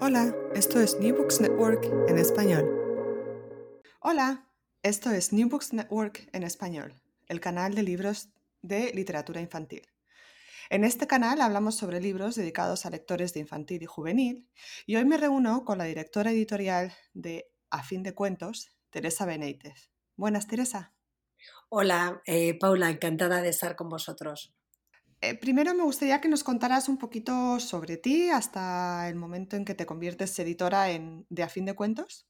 Hola, esto es New Books Network en español. Hola, esto es New Books Network en español, el canal de libros de literatura infantil. En este canal hablamos sobre libros dedicados a lectores de infantil y juvenil y hoy me reúno con la directora editorial de A fin de cuentos, Teresa Benítez. Buenas, Teresa. Hola, eh, Paula, encantada de estar con vosotros. Eh, primero me gustaría que nos contaras un poquito sobre ti hasta el momento en que te conviertes editora en, de A fin de cuentos.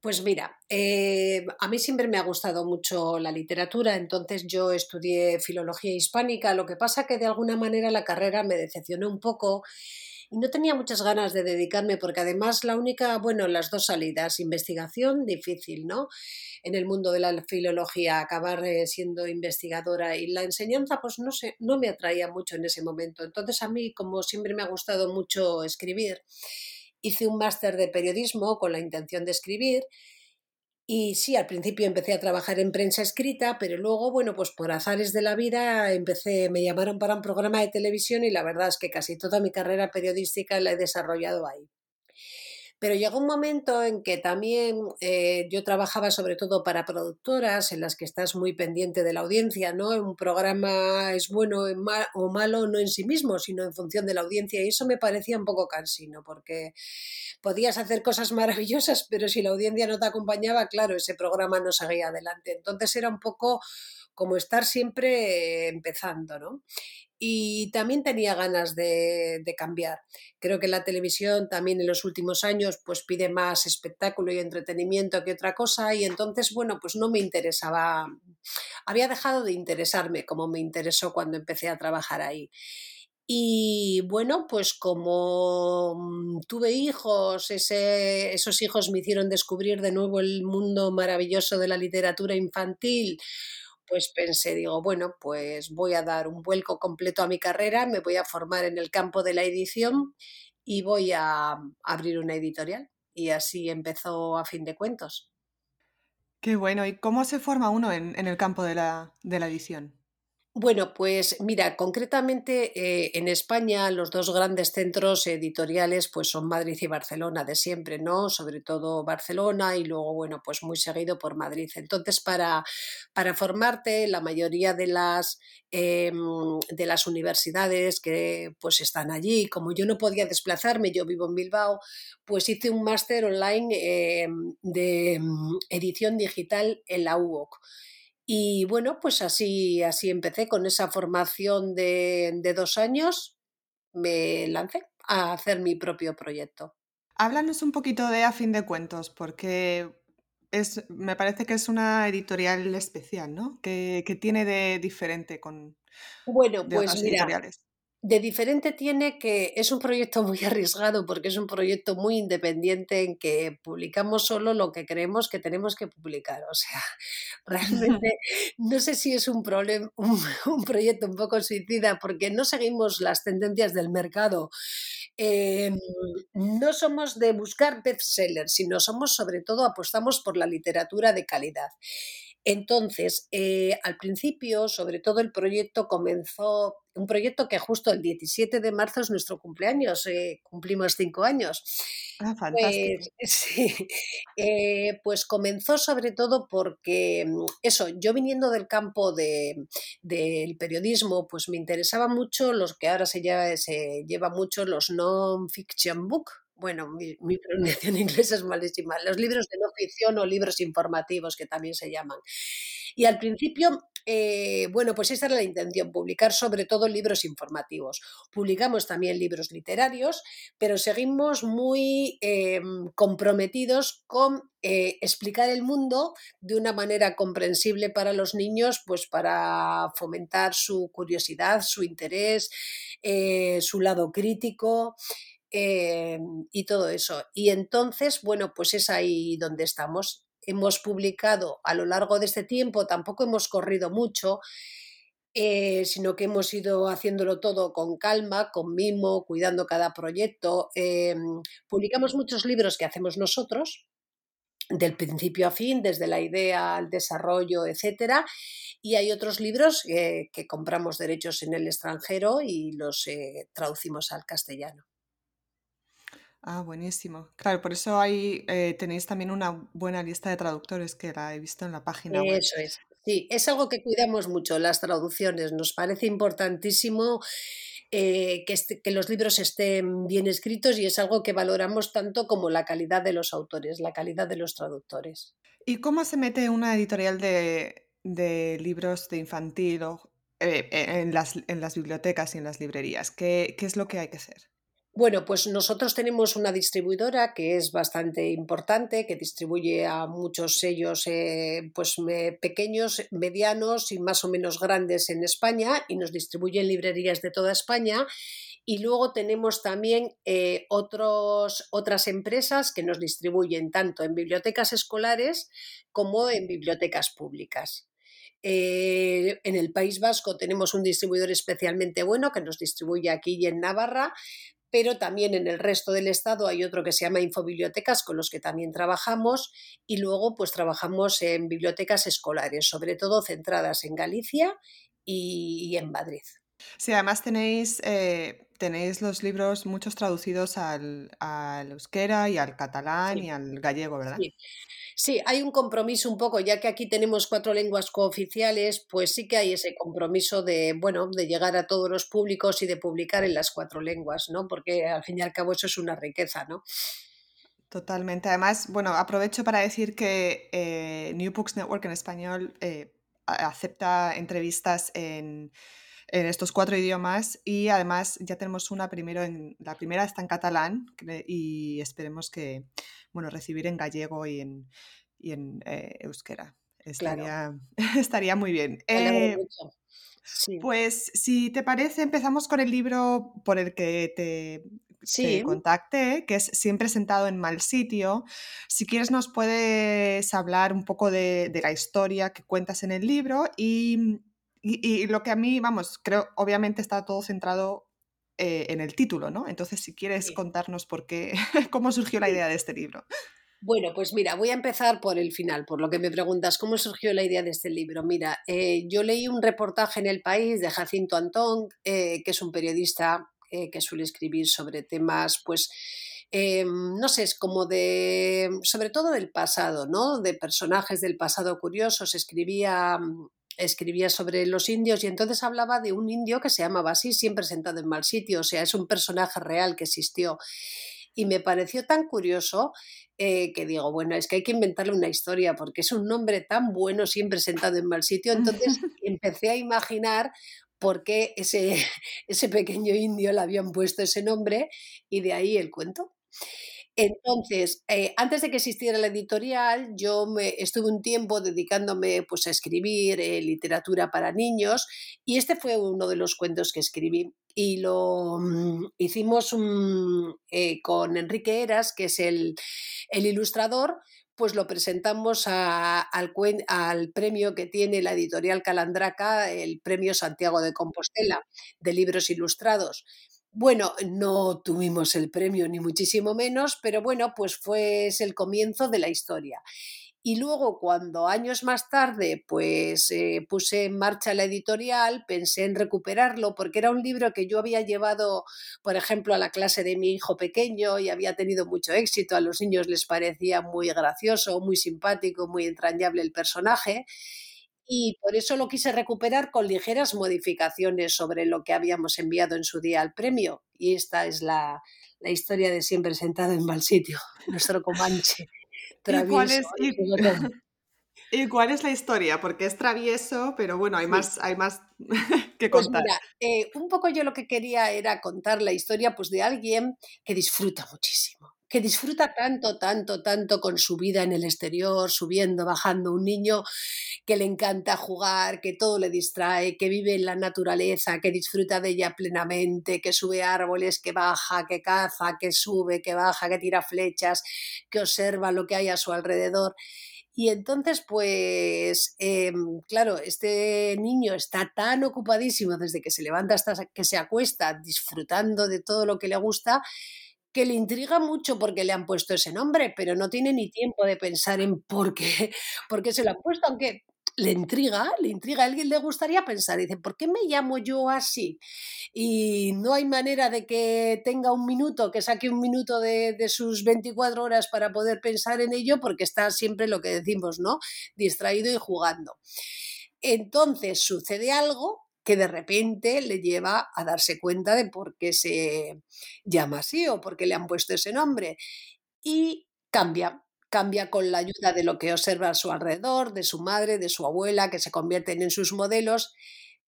Pues mira, eh, a mí siempre me ha gustado mucho la literatura, entonces yo estudié filología hispánica, lo que pasa que de alguna manera la carrera me decepcionó un poco y no tenía muchas ganas de dedicarme porque además la única, bueno, las dos salidas, investigación, difícil, ¿no? En el mundo de la filología, acabar eh, siendo investigadora y la enseñanza, pues no sé, no me atraía mucho en ese momento. Entonces a mí, como siempre me ha gustado mucho escribir, hice un máster de periodismo con la intención de escribir y sí, al principio empecé a trabajar en prensa escrita, pero luego, bueno, pues por azares de la vida empecé, me llamaron para un programa de televisión y la verdad es que casi toda mi carrera periodística la he desarrollado ahí. Pero llegó un momento en que también eh, yo trabajaba sobre todo para productoras en las que estás muy pendiente de la audiencia, ¿no? Un programa es bueno o malo no en sí mismo, sino en función de la audiencia y eso me parecía un poco cansino porque podías hacer cosas maravillosas, pero si la audiencia no te acompañaba, claro, ese programa no seguía adelante. Entonces era un poco como estar siempre empezando, ¿no? Y también tenía ganas de, cambiar. Creo que la televisión también en los últimos años pues pide más espectáculo y entretenimiento que otra cosa y entonces, bueno, pues no me interesaba, había dejado de interesarme como me interesó cuando empecé a trabajar ahí. Y bueno, pues como mm, tuve hijos, esos hijos me hicieron descubrir de nuevo el mundo maravilloso de la literatura infantil, pues pensé, digo, bueno, pues voy a dar un vuelco completo a mi carrera, me voy a formar en el campo de la edición y voy a abrir una editorial. Y así empezó a fin de cuentos. Qué bueno. ¿Y cómo se forma uno en, el campo de la, de la edición? Bueno, pues mira, concretamente eh, en España los dos grandes centros editoriales pues son Madrid y Barcelona de siempre, ¿no? Sobre todo Barcelona y luego, bueno, pues muy seguido por Madrid. Entonces, para, para formarte, la mayoría de las, em, de las universidades que pues están allí, como yo no podía desplazarme, yo vivo en Bilbao, pues hice un máster online em, de em, edición digital en la UOC. Y bueno, pues así, así empecé con esa formación de, dos años, me lancé a hacer mi propio proyecto. Háblanos un poquito de A Fin de Cuentos, porque es, me parece que es una editorial especial, ¿no? Que, tiene de diferente con bueno, pues editoriales de diferente tiene que es un proyecto muy arriesgado porque es un proyecto muy independiente en que publicamos solo lo que creemos que tenemos que publicar. O sea, realmente no sé si es un, problema, un, proyecto un poco suicida porque no seguimos las tendencias del mercado Em, no somos de buscar bestsellers, sino somos sobre todo apostamos por la literatura de calidad. Entonces, eh, al principio, sobre todo el proyecto comenzó, un proyecto que justo el 17 de marzo es nuestro cumpleaños, eh, cumplimos cinco años. Ah, Pues fantástico. sí, eh, pues comenzó sobre todo porque mm, eso, yo viniendo del campo de, del periodismo, pues me interesaba mucho los que ahora se lleva, se lleva mucho los non-fiction book. Bueno, mi, mi pronunciación inglesa es malísima. Los libros de no ficción o libros informativos, que también se llaman. Y al principio, eh, bueno, pues esa era la intención, publicar sobre todo libros informativos. Publicamos también libros literarios, pero seguimos muy eh, comprometidos con eh, explicar el mundo de una manera comprensible para los niños, pues para fomentar su curiosidad, su interés, su lado crítico. Eh, y todo eso. Y entonces, bueno, pues es ahí donde estamos. Hemos publicado a lo largo de este tiempo, tampoco hemos corrido mucho, eh, sino que hemos ido haciéndolo todo con calma, con mimo, cuidando cada proyecto. Eh, publicamos muchos libros que hacemos nosotros, del principio a fin, desde la idea al desarrollo, etcétera. Y hay otros libros que compramos derechos en el extranjero y los traducimos al castellano. Ah, buenísimo. Claro, por eso ahí eh, tenéis también una buena lista de traductores que la he visto en la página web. Eso es. Sí, es algo que cuidamos mucho, las traducciones. Nos parece importantísimo eh, que, este- que los libros estén bien escritos y es algo que valoramos tanto como la calidad de los autores, la calidad de los traductores. ¿Y cómo se mete una editorial de, de libros de infantil o, eh, en las, en las bibliotecas y en las librerías? ¿Qué, qué es lo que hay que hacer? Bueno, pues nosotros tenemos una distribuidora que es bastante importante, que distribuye a muchos sellos eh, pues, pequeños, medianos y más o menos grandes en España y nos distribuye en librerías de toda España. Y luego tenemos también eh, otros, otras empresas que nos distribuyen tanto en bibliotecas escolares como en bibliotecas públicas. Eh, en el País Vasco tenemos un distribuidor especialmente bueno que nos distribuye aquí y en Navarra pero también en el resto del estado hay otro que se llama Infobibliotecas, con los que también trabajamos, y luego pues trabajamos en bibliotecas escolares, sobre todo centradas en Galicia y, en Madrid. Sí, además tenéis, eh, tenéis los libros muchos traducidos al, al euskera y al catalán y al gallego, ¿verdad? sí. Sí, hay un compromiso un poco, ya que aquí tenemos cuatro lenguas cooficiales, pues sí que hay ese compromiso de, bueno, de llegar a todos los públicos y de publicar en las cuatro lenguas, ¿no? Porque al fin y al cabo eso es una riqueza, ¿no? Totalmente. Además, bueno, aprovecho para decir que eh, New Books Network en español eh, acepta entrevistas en, en estos cuatro idiomas y además ya tenemos una primero en, la primera está en catalán y esperemos que, bueno, recibir en gallego y en, y en eh, euskera. Claro, Estaría, estaría muy bien. Eh. Sí, pues si te parece, empezamos con el libro por el que te, contacté, que es Siempre sentado en mal sitio. Si quieres, nos puedes hablar un poco de, de la historia que cuentas en el libro y, y- y lo que a mí, vamos, creo, obviamente está todo centrado eh, en el título, ¿no? Entonces, si quieres sí. contarnos por qué, cómo surgió la idea de este libro. Bueno, pues mira, voy a empezar por el final, por lo que me preguntas, ¿cómo surgió la idea de este libro? Mira, eh, yo leí un reportaje en El País de Jacinto Antón, eh, que es un periodista eh, que suele escribir sobre temas, pues, no sé, es como de, sobre todo del pasado, ¿no? De personajes del pasado curiosos, escribía... Escribía sobre los indios y entonces hablaba de un indio que se llamaba así, siempre sentado en mal sitio, o sea, es un personaje real que existió. Y me pareció tan curioso eh, que digo, bueno, es que hay que inventarle una historia porque es un nombre tan bueno siempre sentado en mal sitio. Entonces empecé a imaginar por qué ese, ese pequeño indio le habían puesto ese nombre y de ahí el cuento. Entonces, eh, antes de que existiera la editorial, yo me estuve un tiempo dedicándome pues, a escribir eh, literatura para niños y este fue uno de los cuentos que escribí. Y lo mm, hicimos eh, con Enrique Eras, que es el, ilustrador, pues lo presentamos al, al premio que tiene la editorial Calandraca, el premio Santiago de Compostela de libros ilustrados. Bueno, no tuvimos el premio ni muchísimo menos, pero bueno, pues fue el comienzo de la historia. Y luego, cuando años más tarde, pues eh, puse en marcha la editorial, pensé en recuperarlo porque era un libro que yo había llevado, por ejemplo, a la clase de mi hijo pequeño y había tenido mucho éxito. A los niños les parecía muy gracioso, muy simpático, muy entrañable el personaje. Y por eso lo quise recuperar con ligeras modificaciones sobre lo que habíamos enviado en su día al premio. Y esta es la, la historia de siempre sentado en mal sitio, nuestro Comanche. ¿Y cuál, es, y, cuál es la historia? Porque es travieso, pero bueno, hay más, hay más que pues contar. mira, eh, un poco yo lo que quería era contar la historia pues, de alguien que disfruta muchísimo que disfruta tanto, tanto, tanto con su vida en el exterior, subiendo, bajando, un niño que le encanta jugar, que todo le distrae, que vive en la naturaleza, que disfruta de ella plenamente, que sube árboles, que baja, que caza, que sube, que baja, que tira flechas, que observa lo que hay a su alrededor. Y entonces, pues, em, claro, este niño está tan ocupadísimo desde que se levanta hasta que se acuesta, disfrutando de todo lo que le gusta, que le intriga mucho porque le han puesto ese nombre, pero no tiene ni tiempo de pensar en por qué, por qué se lo han puesto, aunque le intriga, le intriga, a alguien le gustaría pensar, dice, ¿por qué me llamo yo así? Y no hay manera de que tenga un minuto, que saque un minuto de, sus 24 horas para poder pensar en ello, porque está siempre lo que decimos, ¿no? Distraído y jugando. Entonces sucede algo que de repente le lleva a darse cuenta de por qué se llama así o por qué le han puesto ese nombre. Y cambia, cambia con la ayuda de lo que observa a su alrededor, de su madre, de su abuela, que se convierten en sus modelos,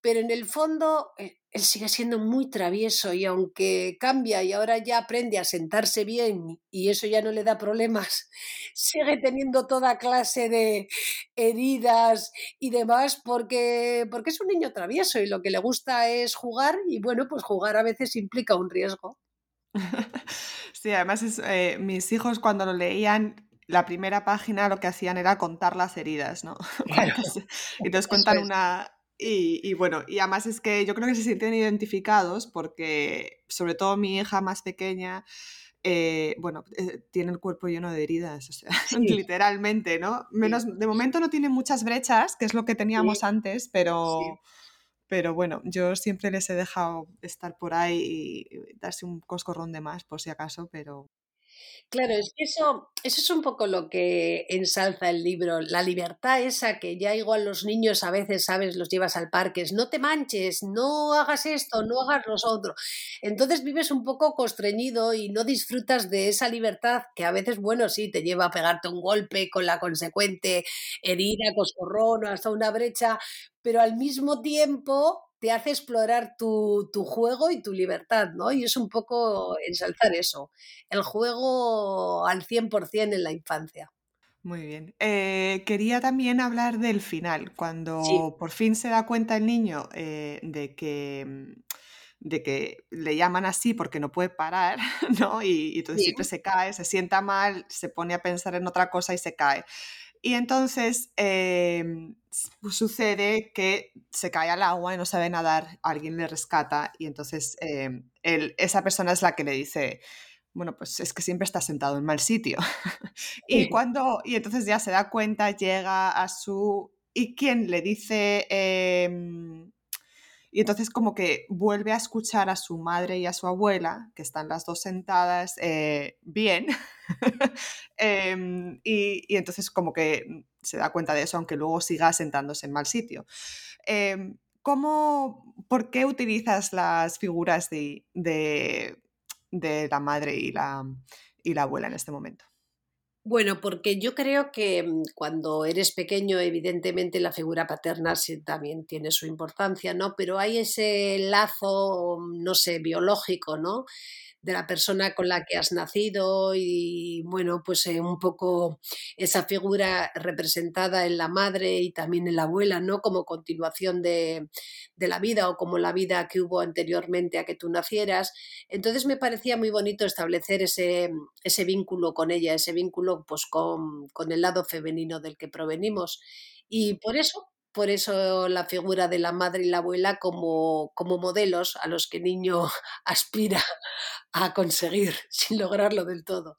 pero en el fondo eh, él sigue siendo muy travieso y aunque cambia y ahora ya aprende a sentarse bien y eso ya no le da problemas, sigue teniendo toda clase de heridas y demás porque, porque es un niño travieso y lo que le gusta es jugar y bueno, pues jugar a veces implica un riesgo. Sí, además es, eh, mis hijos cuando lo leían la primera página lo que hacían era contar las heridas, ¿no? Claro. Entonces cuentan una, y, bueno, y además es que yo creo que se sienten identificados porque, sobre todo mi hija más pequeña, eh, bueno, eh, tiene el cuerpo lleno de heridas, o sea, literalmente, ¿no? Menos, de momento no tiene muchas brechas, que es lo que teníamos antes, pero, pero bueno, yo siempre les he dejado estar por ahí y darse un coscorrón de más, por si acaso, pero, Claro, es que eso, eso es un poco lo que ensalza el libro, la libertad esa que ya igual los niños a veces, sabes, los llevas al parque, es no te manches, no hagas esto, no hagas lo otro. Entonces vives un poco constreñido y no disfrutas de esa libertad que a veces, bueno, sí, te lleva a pegarte un golpe con la consecuente herida, coscorrón o hasta una brecha, pero al mismo tiempo te hace explorar tu, juego y tu libertad, ¿no? Y es un poco ensalzar eso, el juego al 100% en la infancia. Muy bien. Eh, quería también hablar del final, cuando por fin se da cuenta el niño eh, de que mm, de que le llaman así porque no puede parar, ¿no? Y, entonces siempre se cae, se sienta mal, se pone a pensar en otra cosa y se cae. Y entonces em, sucede que se cae al agua y no sabe nadar, alguien le rescata y entonces em, esa persona es la que le dice, bueno, pues es que siempre está sentado en mal sitio. y cuando, y entonces ya se da cuenta, llega a su... ¿Y quién le dice? Em, y entonces como que vuelve a escuchar a su madre y a su abuela, que están las dos sentadas eh, bien, em, y, entonces como que se da cuenta de eso, aunque luego siga sentándose en mal sitio. Em, ¿cómo, ¿Por qué utilizas las figuras de, de, de la madre y la, y la abuela en este momento? Bueno, porque yo creo que mm, cuando eres pequeño, evidentemente la figura paterna sí también tiene su importancia, ¿no? Pero hay ese lazo, mm, no sé, biológico, ¿no? de la persona con la que has nacido y bueno, pues eh, un poco esa figura representada en la madre y también en la abuela, ¿no? Como continuación de, la vida o como la vida que hubo anteriormente a que tú nacieras. Entonces me parecía muy bonito establecer ese, ese vínculo con ella, ese vínculo pues con, con el lado femenino del que provenimos. Y por eso por eso la figura de la madre y la abuela como, como modelos a los que niño aspira a conseguir sin lograrlo del todo.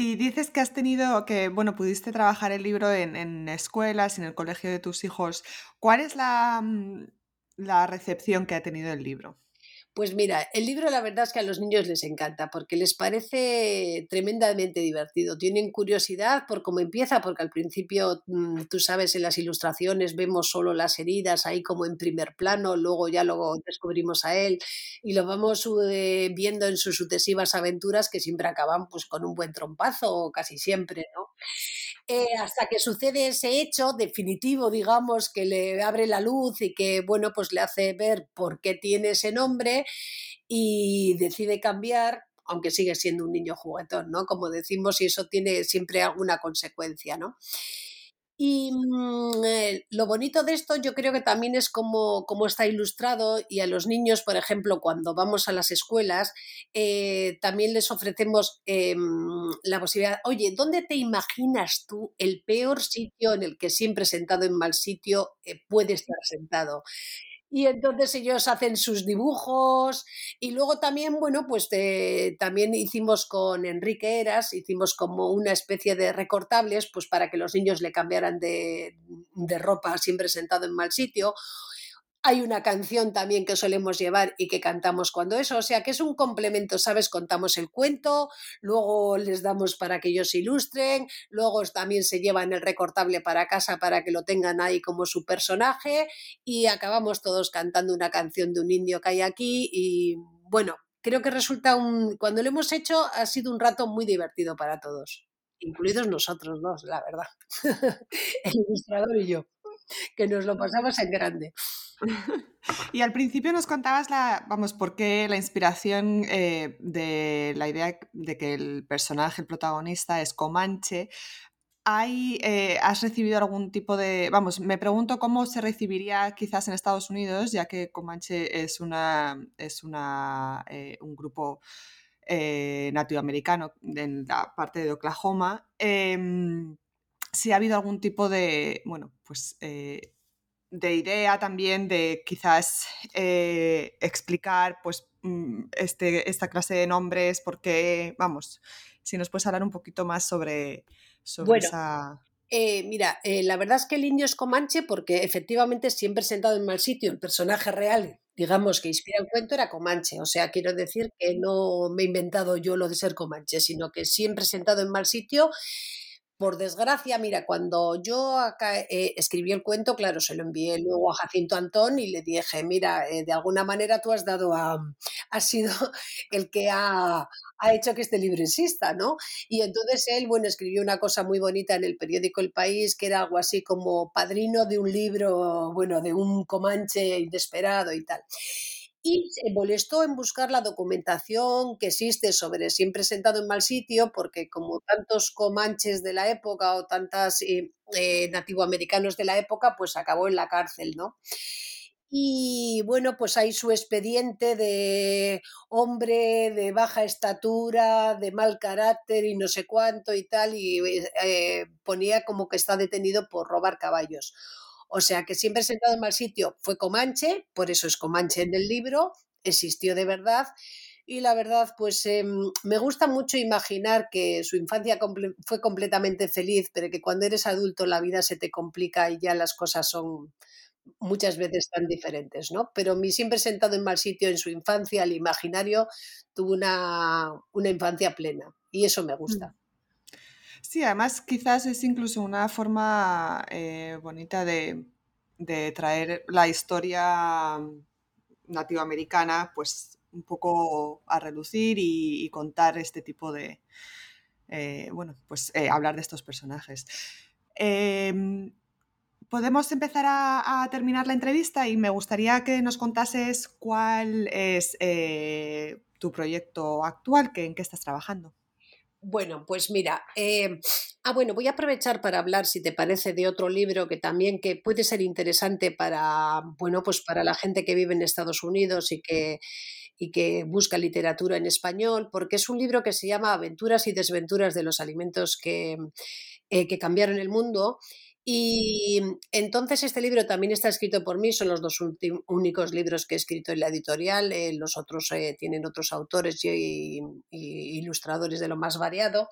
Y dices que has tenido, que bueno, pudiste trabajar el libro en, en escuelas, en el colegio de tus hijos. ¿Cuál es la, mm, la recepción que ha tenido el libro? Pues mira, el libro la verdad es que a los niños les encanta porque les parece tremendamente divertido. Tienen curiosidad por cómo empieza, porque al principio, mm, tú sabes, en las ilustraciones vemos solo las heridas ahí como en primer plano, luego ya lo descubrimos a él y lo vamos eh, viendo en sus sucesivas aventuras que siempre acaban pues con un buen trompazo, casi siempre, ¿no? Eh, hasta que sucede ese hecho definitivo, digamos, que le abre la luz y que, bueno, pues le hace ver por qué tiene ese nombre y decide cambiar, aunque sigue siendo un niño juguetón, ¿no? Como decimos, y eso tiene siempre alguna consecuencia, ¿no? Y mm, eh, lo bonito de esto yo creo que también es como, está ilustrado y a los niños, por ejemplo, cuando vamos a las escuelas, eh, también les ofrecemos em, la posibilidad, oye, ¿dónde te imaginas tú el peor sitio en el que siempre sentado en mal sitio eh, puede estar sentado? Y entonces ellos hacen sus dibujos y luego también, bueno, pues también hicimos con Enrique Eras, hicimos como una especie de recortables, pues para que los niños le cambiaran de, de ropa siempre sentado en mal sitio hay una canción también que solemos llevar y que cantamos cuando eso, o sea que es un complemento, ¿sabes? Contamos el cuento, luego les damos para que ellos ilustren, luego también se llevan el recortable para casa para que lo tengan ahí como su personaje y acabamos todos cantando una canción de un indio que hay aquí y bueno, creo que resulta un, cuando lo hemos hecho ha sido un rato muy divertido para todos, incluidos nosotros dos, la verdad, el ilustrador y yo, que nos lo pasamos en grande. Y al principio nos contabas la, vamos, por qué la inspiración eh, de la idea de que el personaje, el protagonista, es Comanche. Hay, eh, ¿Has recibido algún tipo de, vamos, me pregunto cómo se recibiría quizás en Estados Unidos, ya que Comanche es una, es una, eh, un grupo nativoamericano en la parte de Oklahoma. Em, si ha habido algún tipo de, bueno, pues de idea también de quizás eh, explicar pues mm, este, esta clase de nombres, porque, vamos, si nos puedes hablar un poquito más sobre, sobre esa... Eh, mira, eh, la verdad es que el indio es Comanche porque efectivamente siempre sentado en mal sitio, el personaje real, digamos, que inspira el cuento era Comanche. O sea, quiero decir que no me he inventado yo lo de ser Comanche, sino que siempre sentado en mal sitio por desgracia, mira, cuando yo eh, escribí el cuento, claro, se lo envié luego a Jacinto Antón y le dije, mira, eh, de alguna manera tú has dado a, has sido el que ha, ha, hecho que este libro exista, ¿no? Y entonces él, bueno, escribió una cosa muy bonita en el periódico El País, que era algo así como padrino de un libro, bueno, de un comanche inesperado y tal y se molestó en buscar la documentación que existe sobre siempre sentado en mal sitio, porque como tantos comanches de la época o tantas eh, eh, nativoamericanos de la época, pues acabó en la cárcel, ¿no? Y bueno, pues hay su expediente de hombre de baja estatura, de mal carácter y no sé cuánto y tal, y eh, ponía como que está detenido por robar caballos. O sea que siempre sentado en mal sitio fue Comanche, por eso es Comanche en el libro, existió de verdad. Y la verdad, pues em, me gusta mucho imaginar que su infancia fue completamente feliz, pero que cuando eres adulto la vida se te complica y ya las cosas son muchas veces tan diferentes, ¿no? Pero mi siempre sentado en mal sitio en su infancia, el imaginario, tuvo una, una infancia plena y eso me gusta. Mm. Sí, además quizás es incluso una forma eh, bonita de, traer la historia nativoamericana pues un poco a relucir y, contar este tipo de, eh, bueno, pues eh, hablar de estos personajes. Em, podemos empezar a, terminar la entrevista y me gustaría que nos contases cuál es tu proyecto actual, que, en qué estás trabajando. Bueno, pues mira, eh, ah, bueno, voy a aprovechar para hablar, si te parece, de otro libro que también que puede ser interesante para, bueno, pues para la gente que vive en Estados Unidos y que, y que busca literatura en español, porque es un libro que se llama Aventuras y desventuras de los alimentos que, eh, que cambiaron el mundo y entonces este libro también está escrito por mí, son los dos únicos libros que he escrito en la editorial, eh, los otros eh, tienen otros autores y, ilustradores de lo más variado.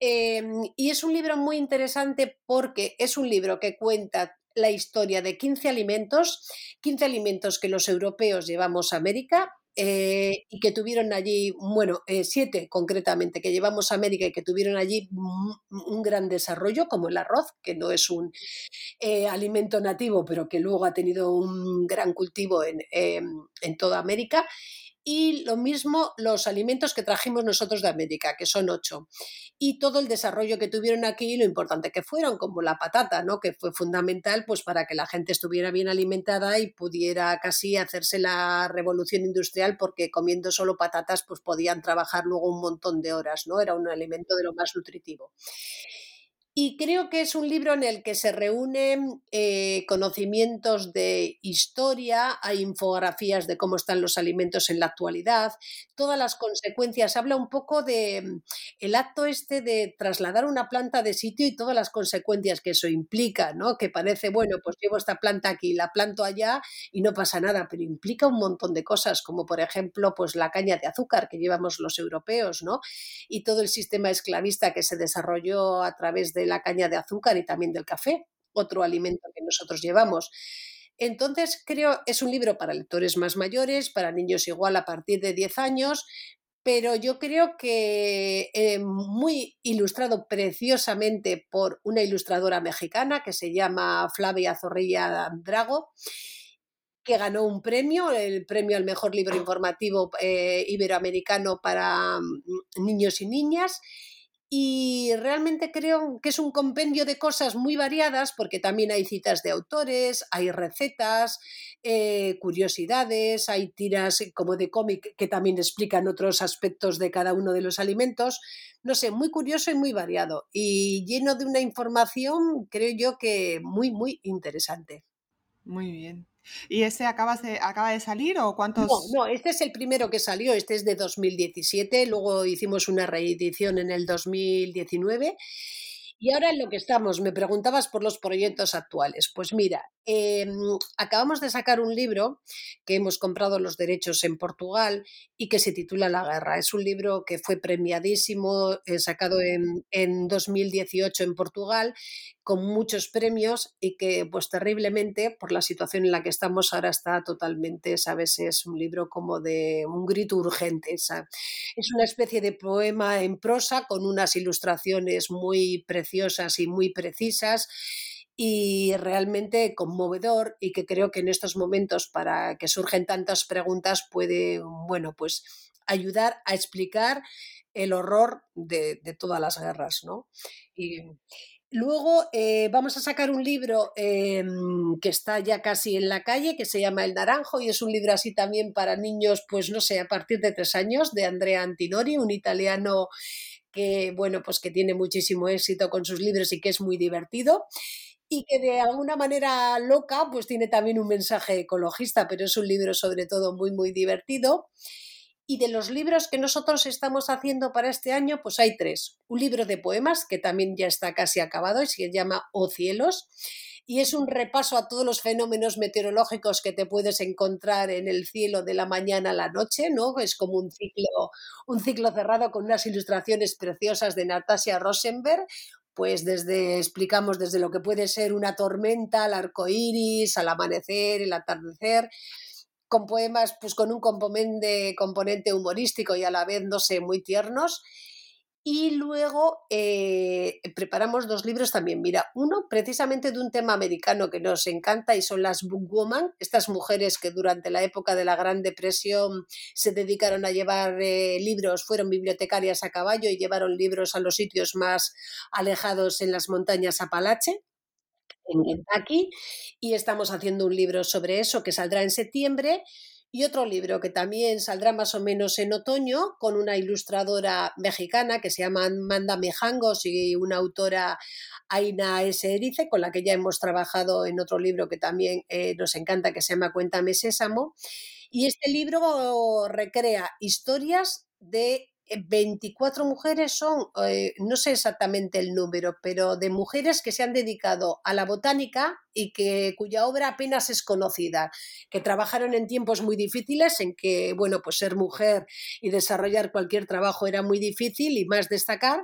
Em, y es un libro muy interesante porque es un libro que cuenta la historia de 15 alimentos, 15 alimentos que los europeos llevamos a América eh, y que tuvieron allí, bueno, eh, siete concretamente, que llevamos a América y que tuvieron allí un, gran desarrollo, como el arroz, que no es un eh, alimento nativo, pero que luego ha tenido un gran cultivo en, en toda América y lo mismo los alimentos que trajimos nosotros de América, que son ocho. Y todo el desarrollo que tuvieron aquí y lo importante que fueron, como la patata, ¿no? que fue fundamental pues, para que la gente estuviera bien alimentada y pudiera casi hacerse la revolución industrial, porque comiendo solo patatas pues, podían trabajar luego un montón de horas, ¿no? era un alimento de lo más nutritivo. Y creo que es un libro en el que se reúnen eh, conocimientos de historia, hay infografías de cómo están los alimentos en la actualidad, todas las consecuencias. Habla un poco de mm, el acto este de trasladar una planta de sitio y todas las consecuencias que eso implica, ¿no? Que parece, bueno, pues llevo esta planta aquí, la planto allá y no pasa nada, pero implica un montón de cosas, como por ejemplo, pues la caña de azúcar que llevamos los europeos, ¿no? Y todo el sistema esclavista que se desarrolló a través de la caña de azúcar y también del café, otro alimento que nosotros llevamos. Entonces, creo es un libro para lectores más mayores, para niños igual a partir de 10 años, pero yo creo que eh, muy ilustrado preciosamente por una ilustradora mexicana que se llama Flavia Zorrilla Drago, que ganó un premio, el premio al mejor libro informativo eh, iberoamericano para mm, niños y niñas y realmente creo que es un compendio de cosas muy variadas porque también hay citas de autores, hay recetas, eh, curiosidades, hay tiras como de cómic que también explican otros aspectos de cada uno de los alimentos. No sé, muy curioso y muy variado y lleno de una información, creo yo que muy, muy interesante. Muy bien. ¿Y ese acaba de, acaba de salir o cuántos? No, no, este es el primero que salió, este es de 2017, luego hicimos una reedición en el 2019 y ahora en lo que estamos, me preguntabas por los proyectos actuales. Pues mira, em, acabamos de sacar un libro que hemos comprado los derechos en Portugal y que se titula La Guerra. Es un libro que fue premiadísimo, eh, sacado en, en 2018 en Portugal con muchos premios y que pues terriblemente por la situación en la que estamos ahora está totalmente, sabes, es un libro como de un grito urgente. Es una especie de poema en prosa con unas ilustraciones muy preciosas y muy precisas y realmente conmovedor y que creo que en estos momentos para que surgen tantas preguntas puede, bueno, pues ayudar a explicar el horror de, de todas las guerras, ¿no? Y, Luego eh, vamos a sacar un libro em, que está ya casi en la calle, que se llama El Naranjo, y es un libro así también para niños, pues no sé, a partir de tres años, de Andrea Antinori, un italiano que, bueno, pues que tiene muchísimo éxito con sus libros y que es muy divertido y que de alguna manera loca, pues tiene también un mensaje ecologista, pero es un libro sobre todo muy, muy divertido. Y de los libros que nosotros estamos haciendo para este año, pues hay tres. Un libro de poemas, que también ya está casi acabado y se llama O Cielos. Y es un repaso a todos los fenómenos meteorológicos que te puedes encontrar en el cielo de la mañana a la noche, ¿no? Es como un ciclo, un ciclo cerrado con unas ilustraciones preciosas de Natasha Rosenberg, pues desde explicamos desde lo que puede ser una tormenta, al arco iris, al amanecer, el atardecer, con poemas pues con un componente, componente humorístico y a la vez, no sé, muy tiernos. Y luego eh, preparamos dos libros también. Mira, uno precisamente de un tema americano que nos encanta y son las bookwoman, estas mujeres que durante la época de la Gran Depresión se dedicaron a llevar eh, libros, fueron bibliotecarias a caballo y llevaron libros a los sitios más alejados en las montañas Apalache en y estamos haciendo un libro sobre eso que saldrá en septiembre y otro libro que también saldrá más o menos en otoño con una ilustradora mexicana que se llama Amanda Mejangos y una autora Aina S. Erice, con la que ya hemos trabajado en otro libro que también eh, nos encanta, que se llama Cuéntame Sésamo. Y este libro recrea historias de 24 mujeres son, eh, no sé exactamente el número, pero de mujeres que se han dedicado a la botánica y que cuya obra apenas es conocida, que trabajaron en tiempos muy difíciles en que, bueno, pues ser mujer y desarrollar cualquier trabajo era muy difícil y más destacar,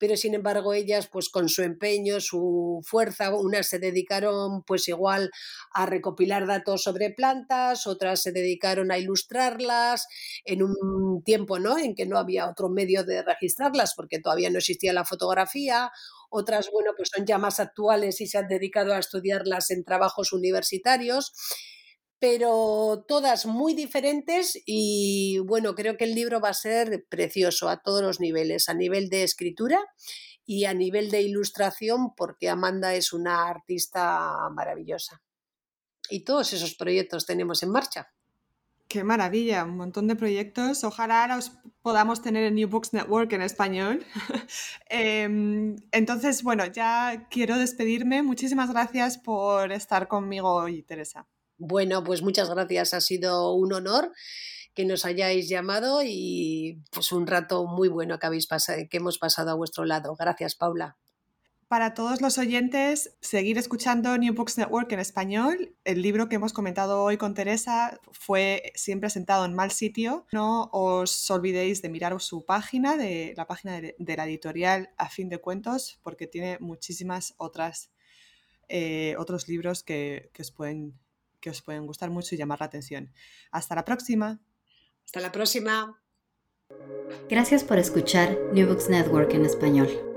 pero sin embargo ellas pues con su empeño, su fuerza, unas se dedicaron pues igual a recopilar datos sobre plantas, otras se dedicaron a ilustrarlas en un tiempo ¿no? en que no había otro medio de registrarlas porque todavía no existía la fotografía, otras bueno pues son ya más actuales y se han dedicado a estudiarlas en trabajos universitarios pero todas muy diferentes y bueno, creo que el libro va a ser precioso a todos los niveles, a nivel de escritura y a nivel de ilustración, porque Amanda es una artista maravillosa. Y todos esos proyectos tenemos en marcha. Qué maravilla, un montón de proyectos. Ojalá los podamos tener en New Books Network en español. Em, entonces, bueno, ya quiero despedirme. Muchísimas gracias por estar conmigo hoy, Teresa. Bueno, pues muchas gracias. Ha sido un honor que nos hayáis llamado y pues un rato muy bueno que, habéis pasado, que hemos pasado a vuestro lado. Gracias, Paula. Para todos los oyentes, seguir escuchando New Books Network en español. El libro que hemos comentado hoy con Teresa fue siempre sentado en mal sitio. No os olvidéis de mirar su página, de la página de, la editorial A Fin de Cuentos, porque tiene muchísimas otras eh, otros libros que, que os pueden que os pueden gustar mucho y llamar la atención. Hasta la próxima. Hasta la próxima. Gracias por escuchar New Books Network en español.